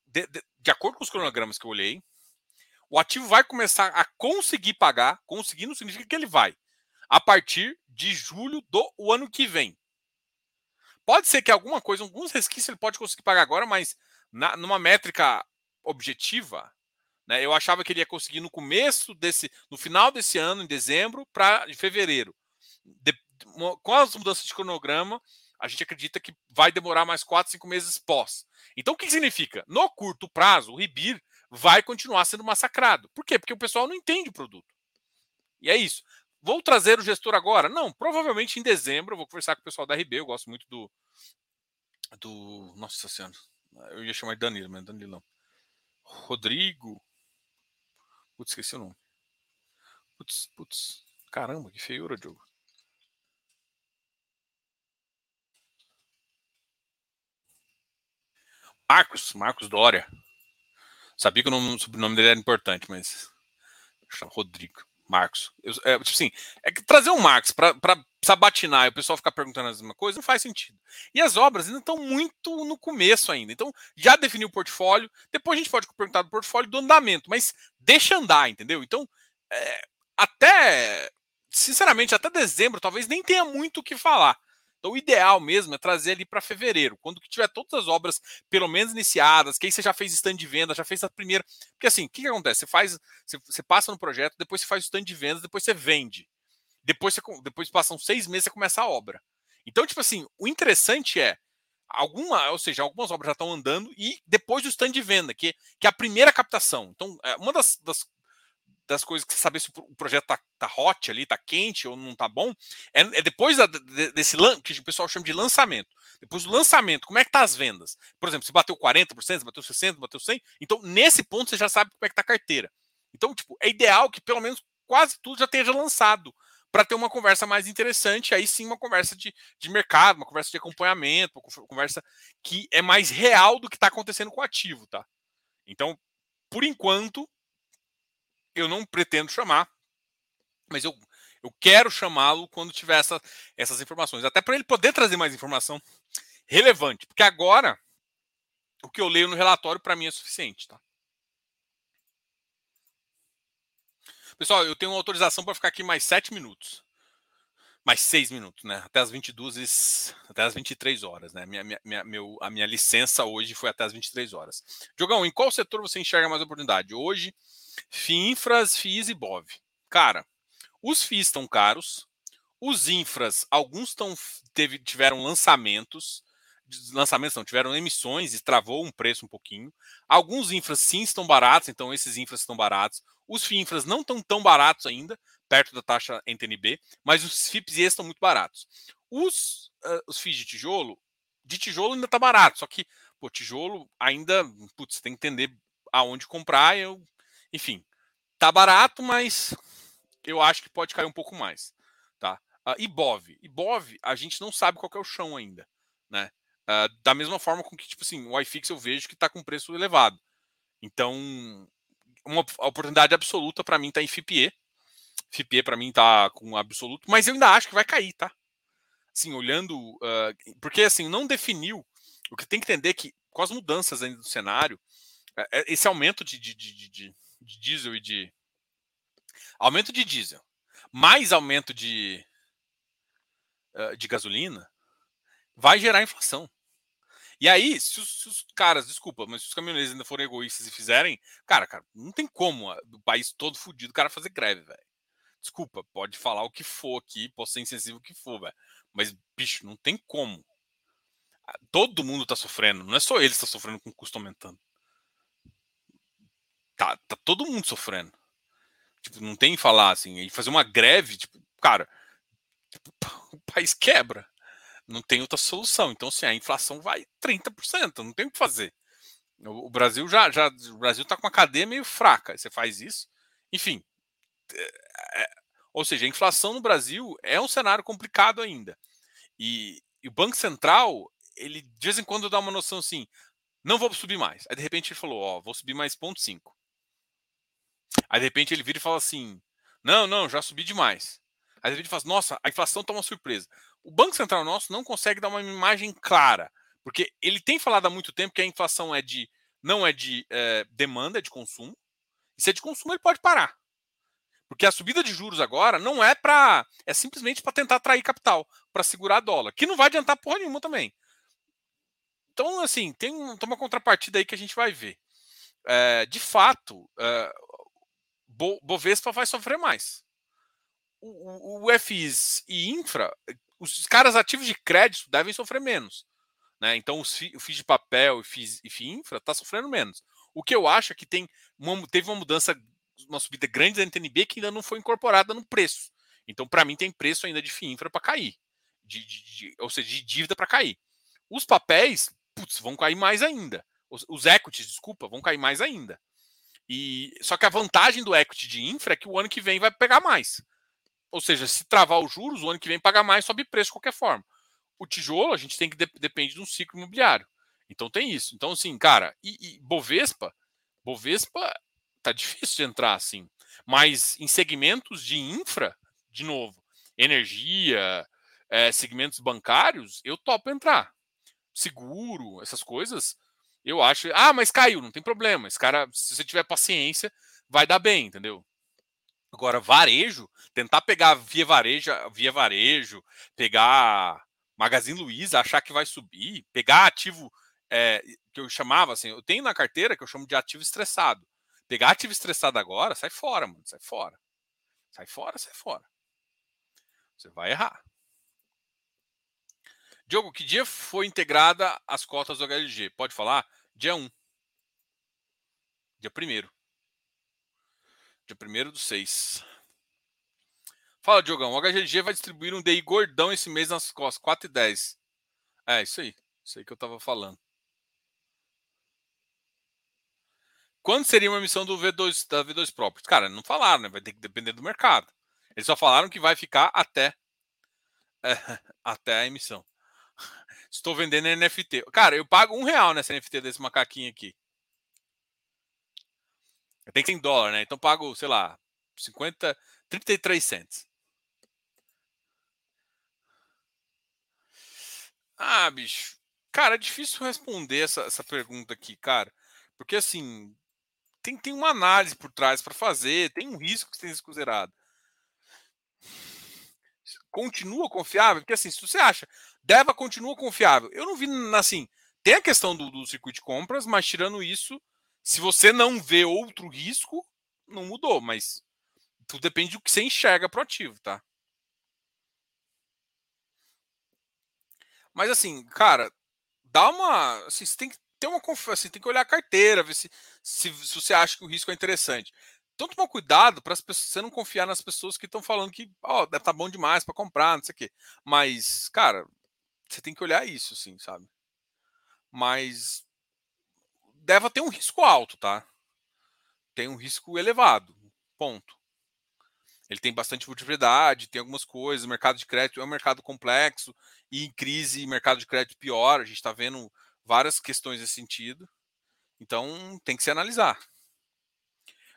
De, de, de, acordo com os cronogramas que eu olhei, o ativo vai começar a conseguir pagar. Conseguir não significa que ele vai. A partir de julho do ano que vem. Pode ser que alguma coisa, alguns resquícios ele pode conseguir pagar agora, mas na, numa métrica objetiva, né, eu achava que ele ia conseguir no começo desse, no final desse ano, em dezembro, para fevereiro. De, com as mudanças de cronograma, a gente acredita que vai demorar mais 4, 5 meses pós. Então, o que significa? No curto prazo, o Ribir vai continuar sendo massacrado. Por quê? Porque o pessoal não entende o produto. E é isso. Vou trazer o gestor agora? Não, provavelmente em dezembro eu vou conversar com o pessoal da RB. Eu gosto muito do. do nossa Senhora. Eu ia chamar de Danilo, mas Danilo não. Rodrigo. Putz, esqueci o nome. Putz, putz. Caramba, que feiura, Diogo. Marcos, Marcos Dória. Sabia que o, nome, o sobrenome dele era importante, mas. Rodrigo. Marcos. Eu, é, tipo assim, é que trazer um Marcos para sabatinar e o pessoal ficar perguntando a mesma coisa não faz sentido. E as obras ainda estão muito no começo ainda. Então, já definiu o portfólio. Depois a gente pode perguntar do portfólio do andamento, mas deixa andar, entendeu? Então, é, até, sinceramente, até dezembro talvez nem tenha muito o que falar. Então, o ideal mesmo é trazer ali para fevereiro, quando tiver todas as obras pelo menos iniciadas, que aí você já fez stand de venda, já fez a primeira. Porque assim, o que, que acontece? Você faz, você, você, passa no projeto, depois você faz o stand de vendas, depois você vende. Depois, você, depois passam seis meses, você começa a obra. Então, tipo assim, o interessante é alguma, ou seja, algumas obras já estão andando e depois do stand de venda, que, que é a primeira captação. Então, é uma das, das das coisas que saber se o projeto tá, tá hot ali, tá quente ou não tá bom, é, é depois da, desse que o pessoal chama de lançamento. Depois do lançamento, como é que tá as vendas? Por exemplo, se bateu 40%, se bateu 60%, bateu 100%, então nesse ponto você já sabe como é que tá a carteira. Então, tipo, é ideal que pelo menos quase tudo já esteja lançado para ter uma conversa mais interessante, aí sim uma conversa de, de mercado, uma conversa de acompanhamento, uma conversa que é mais real do que está acontecendo com o ativo, tá? Então, por enquanto, eu não pretendo chamar, mas eu, eu quero chamá-lo quando tiver essa, essas informações, até para ele poder trazer mais informação relevante, porque agora o que eu leio no relatório para mim é suficiente, tá? Pessoal, eu tenho autorização para ficar aqui mais sete minutos. Mais seis minutos, né? Até as 22, até as 23 horas, né? Minha, minha, meu, a minha licença hoje foi até as 23 horas. Diogão, em qual setor você enxerga mais oportunidade? Hoje, FIINFRAS, FIIs e BOV. Cara, os FIIs estão caros, os infras, alguns tão, teve, tiveram lançamentos, lançamentos não, tiveram emissões e travou um preço um pouquinho. Alguns infras sim estão baratos, então esses infras estão baratos. Os FIINFRAS não estão tão baratos ainda, perto da taxa NTNB, mas os FIPS estão muito baratos. Os, uh, os FIIs de tijolo, de tijolo ainda está barato, só que, pô, tijolo ainda, putz, tem que entender aonde comprar. Eu enfim, tá barato, mas eu acho que pode cair um pouco mais, tá? Uh, Ibov, Ibov, a gente não sabe qual é o chão ainda, né? Uh, da mesma forma com que, tipo assim, o iFix eu vejo que está com preço elevado. Então, uma oportunidade absoluta para mim está em FIPE. FIPE para mim está com absoluto, mas eu ainda acho que vai cair, tá? Assim, olhando, uh, porque assim, não definiu. O que tem que entender é que com as mudanças ainda do cenário, esse aumento de, de, de, de de diesel e de. Aumento de diesel, mais aumento de, de gasolina, vai gerar inflação. E aí, se os, se os, caras, desculpa, mas se os caminhoneiros ainda forem egoístas e fizerem, cara, cara, não tem como o país todo fudido o cara fazer greve, velho. Desculpa, pode falar o que for aqui, pode ser insensível o que for, velho. Mas, bicho, não tem como. Todo mundo tá sofrendo, não é só eles que tá sofrendo com o custo aumentando tá, tá todo mundo sofrendo. Tipo, não tem falar assim, e fazer uma greve, tipo, cara, tipo, <laughs> o país quebra. Não tem outra solução. Então, assim, a inflação vai 30%, não tem o que fazer. O, Brasil já, já o Brasil tá com a cadeia meio fraca. Você faz isso, enfim. É, ou seja, a inflação no Brasil é um cenário complicado ainda. E, e o Banco Central, ele de vez em quando dá uma noção assim, não vou subir mais. Aí de repente ele falou, ó, vou subir mais 0,5. Aí de repente ele vira e fala assim: não, não, já subi demais. Aí de repente fala nossa, a inflação está uma surpresa. O Banco Central nosso não consegue dar uma imagem clara, porque ele tem falado há muito tempo que a inflação é de não é de é, demanda, é de consumo. E se é de consumo, ele pode parar. Porque a subida de juros agora não é para. É simplesmente para tentar atrair capital, para segurar dólar, que não vai adiantar porra nenhuma também. Então, assim, tem, tem uma contrapartida aí que a gente vai ver. É, de fato, é, Bo, Bovespa vai sofrer mais. O, o, o FIs e infra, os caras ativos de crédito devem sofrer menos. Né? Então, os o FII de papel e FII, e FII infra está sofrendo menos. O que eu acho é que tem uma, teve uma mudança uma subida grande da NTNB que ainda não foi incorporada no preço. Então, para mim, tem preço ainda de FIINFRA para cair. De, de, de, ou seja, de dívida para cair. Os papéis, putz, vão cair mais ainda. Os, os, equities, desculpa, vão cair mais ainda. E Só que a vantagem do equity de infra é que o ano que vem vai pegar mais. Ou seja, se travar os juros, o ano que vem pagar mais, sobe preço de qualquer forma. O tijolo, a gente tem que de, depende de um ciclo imobiliário. Então tem isso. Então, assim, cara, e, e Bovespa, Bovespa tá difícil de entrar assim. Mas em segmentos de infra, de novo, energia, é, segmentos bancários, eu topo entrar. Seguro, essas coisas, eu acho. Ah, mas caiu, não tem problema. Esse cara, se você tiver paciência, vai dar bem, entendeu? Agora, varejo, tentar pegar via varejo, via varejo, pegar Magazine Luiza, achar que vai subir, pegar ativo é, que eu chamava assim, eu tenho na carteira que eu chamo de ativo estressado. Pegar ativo estressado agora, sai fora, mano. Sai fora. Sai fora, sai fora. Você vai errar. Diogo, que dia foi integrada as cotas do HLG? Pode falar? Dia 1. Dia 1. Dia 1 do 6. Fala, Diogão. O HGG vai distribuir um DI gordão esse mês nas costas. 4 e 10. É, isso aí. Isso aí que eu tava falando. Quando seria uma emissão do V2 da V2 Properties? Cara, não falaram, né? Vai ter que depender do mercado. Eles só falaram que vai ficar até é, <laughs> até a emissão. Estou vendendo NFT. Cara, eu pago um real nessa NFT desse macaquinho aqui. Tem que ser em dólar, né? Então pago, sei lá, 50, 33 centos. Ah, bicho. Cara, é difícil responder essa, essa pergunta aqui, cara. Porque assim, tem, tem uma análise por trás para fazer, tem um risco que tem ser considerado. Continua confiável? Porque assim, se você acha, Deva continua confiável. Eu não vi assim. Tem a questão do, do circuito de compras, mas tirando isso, se você não vê outro risco, não mudou, mas tudo depende do que você enxerga pro ativo, tá? Mas assim, cara, dá uma. Assim, você tem que ter uma assim, tem que olhar a carteira, ver se, se, se você acha que o risco é interessante. Então tomar cuidado para você não confiar nas pessoas que estão falando que ó, oh, tá bom demais para comprar, não sei o quê. Mas, cara, você tem que olhar isso, assim, sabe? Mas deve ter um risco alto, tá? Tem um risco elevado, ponto. Ele tem bastante volatilidade, tem algumas coisas. O mercado de crédito é um mercado complexo e em crise, mercado de crédito pior. A gente está vendo várias questões nesse sentido. Então, tem que se analisar.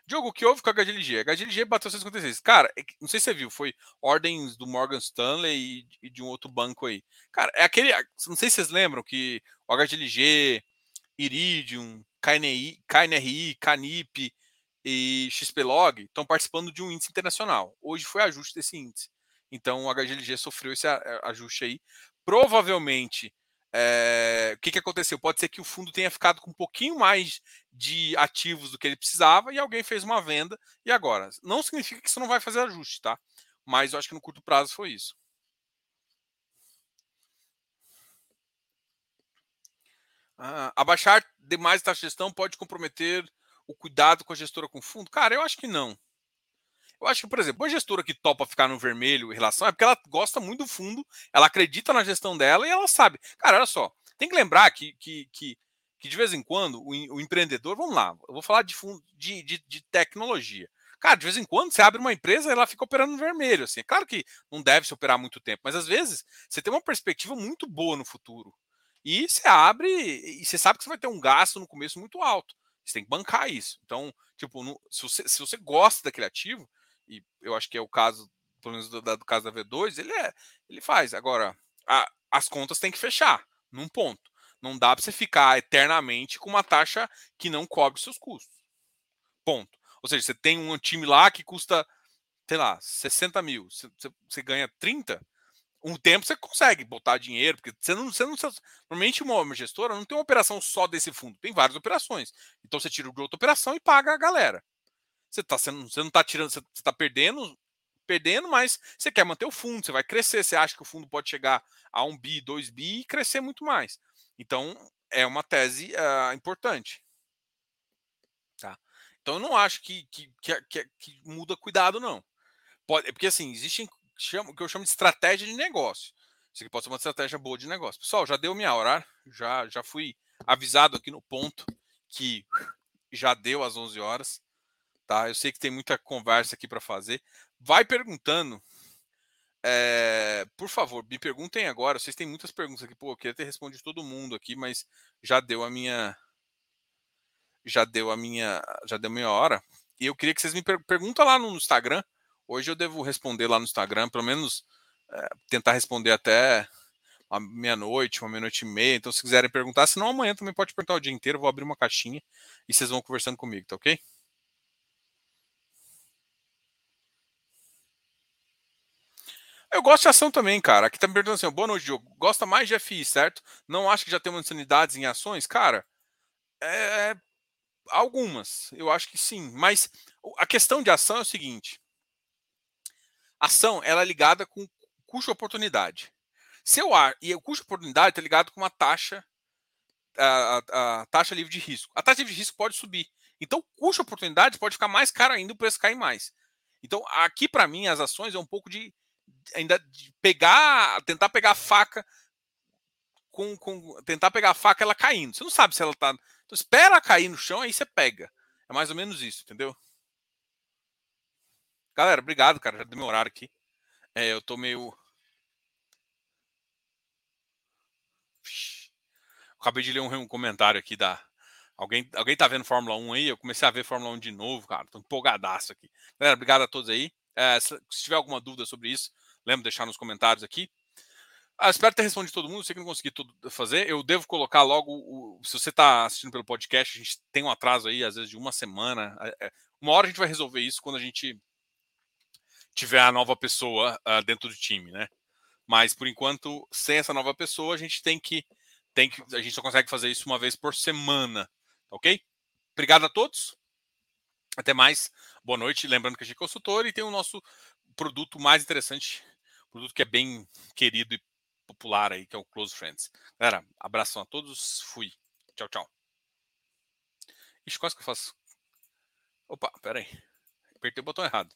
Diogo, o que houve com a HGLG? A HGLG bateu 156. Cara, é não sei se você viu, foi ordens do Morgan Stanley e, de um outro banco aí. Cara, é aquele. Não sei se vocês lembram que o HGLG, Iridium, KNI, KNRI, Canip e XPlog estão participando de um índice internacional. Hoje foi ajuste desse índice. Então o HGLG sofreu esse ajuste aí. Provavelmente é, o que, que aconteceu? Pode ser que o fundo tenha ficado com um pouquinho mais de ativos do que ele precisava e alguém fez uma venda e agora. Não significa que isso não vai fazer ajuste, tá? Mas eu acho que no curto prazo foi isso. Ah, abaixar demais a taxa de gestão pode comprometer o cuidado com a gestora com fundo? Cara, eu acho que não. Eu acho que, por exemplo, uma gestora que topa ficar no vermelho em relação é porque ela gosta muito do fundo, ela acredita na gestão dela e ela sabe. Cara, olha só, tem que lembrar que, que, que, que de vez em quando o, o, empreendedor, vamos lá, eu vou falar de, fundo, de, de, de tecnologia. Cara, de vez em quando você abre uma empresa e ela fica operando no vermelho. Assim. É claro que não deve se operar muito tempo, mas às vezes você tem uma perspectiva muito boa no futuro. E você abre e você sabe que você vai ter um gasto no começo muito alto. Você tem que bancar isso. Então, tipo, no, se, você, se você gosta daquele ativo, e eu acho que é o caso, pelo menos do, do caso da V2, ele é, ele faz. Agora, a, as contas têm que fechar num ponto. Não dá para você ficar eternamente com uma taxa que não cobre seus custos. Ponto. Ou seja, você tem um time lá que custa, sei lá, 60 mil, você, você ganha 30, um tempo você consegue botar dinheiro, porque você não, você não. Normalmente, uma gestora não tem uma operação só desse fundo, tem várias operações. Então você tira de outra operação e paga a galera. Você, tá sendo, você não está tirando, você está perdendo, perdendo, mas você quer manter o fundo, você vai crescer, você acha que o fundo pode chegar a um bi, dois bi e crescer muito mais. Então é uma tese uh, importante. Tá? Então eu não acho que, que, que, que muda cuidado, não. Pode, porque assim, existem chamo, que eu chamo de estratégia de negócio. Isso aqui pode ser uma estratégia boa de negócio. Pessoal, já deu minha hora, já, já fui avisado aqui no ponto que já deu às 11 horas. Tá? Eu sei que tem muita conversa aqui para fazer. Vai perguntando. É, por favor, me perguntem agora. Vocês têm muitas perguntas aqui. Pô, eu queria ter respondido todo mundo aqui, mas já deu a minha. Já deu a minha. Já deu a minha hora. E eu queria que vocês me per perguntem lá no Instagram Hoje eu devo responder lá no Instagram, pelo menos é, tentar responder até meia-noite, uma meia-noite e meia. Então, se quiserem perguntar, senão amanhã também pode perguntar o dia inteiro. Vou abrir uma caixinha e vocês vão conversando comigo, tá ok? Eu gosto de ação também, cara. Aqui tá me perguntando assim, boa noite, Diogo. Gosta mais de FI, certo? Não acho que já tem muitas unidades em ações? Cara, é... algumas. Eu acho que sim. Mas a questão de ação é o seguinte ação ela é ligada com custo-oportunidade. Seu ar e o custo-oportunidade está ligado com uma taxa, a, a, a, taxa livre de risco. A taxa livre de risco pode subir. Então, custo-oportunidade pode ficar mais caro ainda, o preço cair mais. Então, aqui para mim as ações é um pouco de ainda pegar, tentar pegar a faca com, com tentar pegar a faca ela caindo. Você não sabe se ela está. Então, espera cair no chão aí você pega. É mais ou menos isso, entendeu? Galera, obrigado, cara. Já deu meu horário aqui. É, eu tô meio. Acabei de ler um, um, comentário aqui da. Alguém, alguém tá vendo Fórmula 1 aí? Eu comecei a ver Fórmula 1 de novo, cara. Tô empolgadaço aqui. Galera, obrigado a todos aí. É, se, se, tiver alguma dúvida sobre isso, lembra de deixar nos comentários aqui. Ah, espero ter respondido todo mundo. Sei que não consegui tudo fazer. Eu devo colocar logo. O, se você está assistindo pelo podcast, a gente tem um atraso aí, às vezes de uma semana. É, é uma hora a gente vai resolver isso quando a gente tiver a nova pessoa uh, dentro do time, né? Mas por enquanto, sem essa nova pessoa, a gente tem que, tem que, a gente só consegue fazer isso uma vez por semana, ok? Obrigado a todos. Até mais. Boa noite. Lembrando que a gente é consultor e tem o nosso produto mais interessante, produto que é bem querido e popular aí, que é o Close Friends. Galera, abração a todos. Fui. Tchau, tchau. Ixi, quase que eu faço. Opa, pera aí. Apertei o botão errado.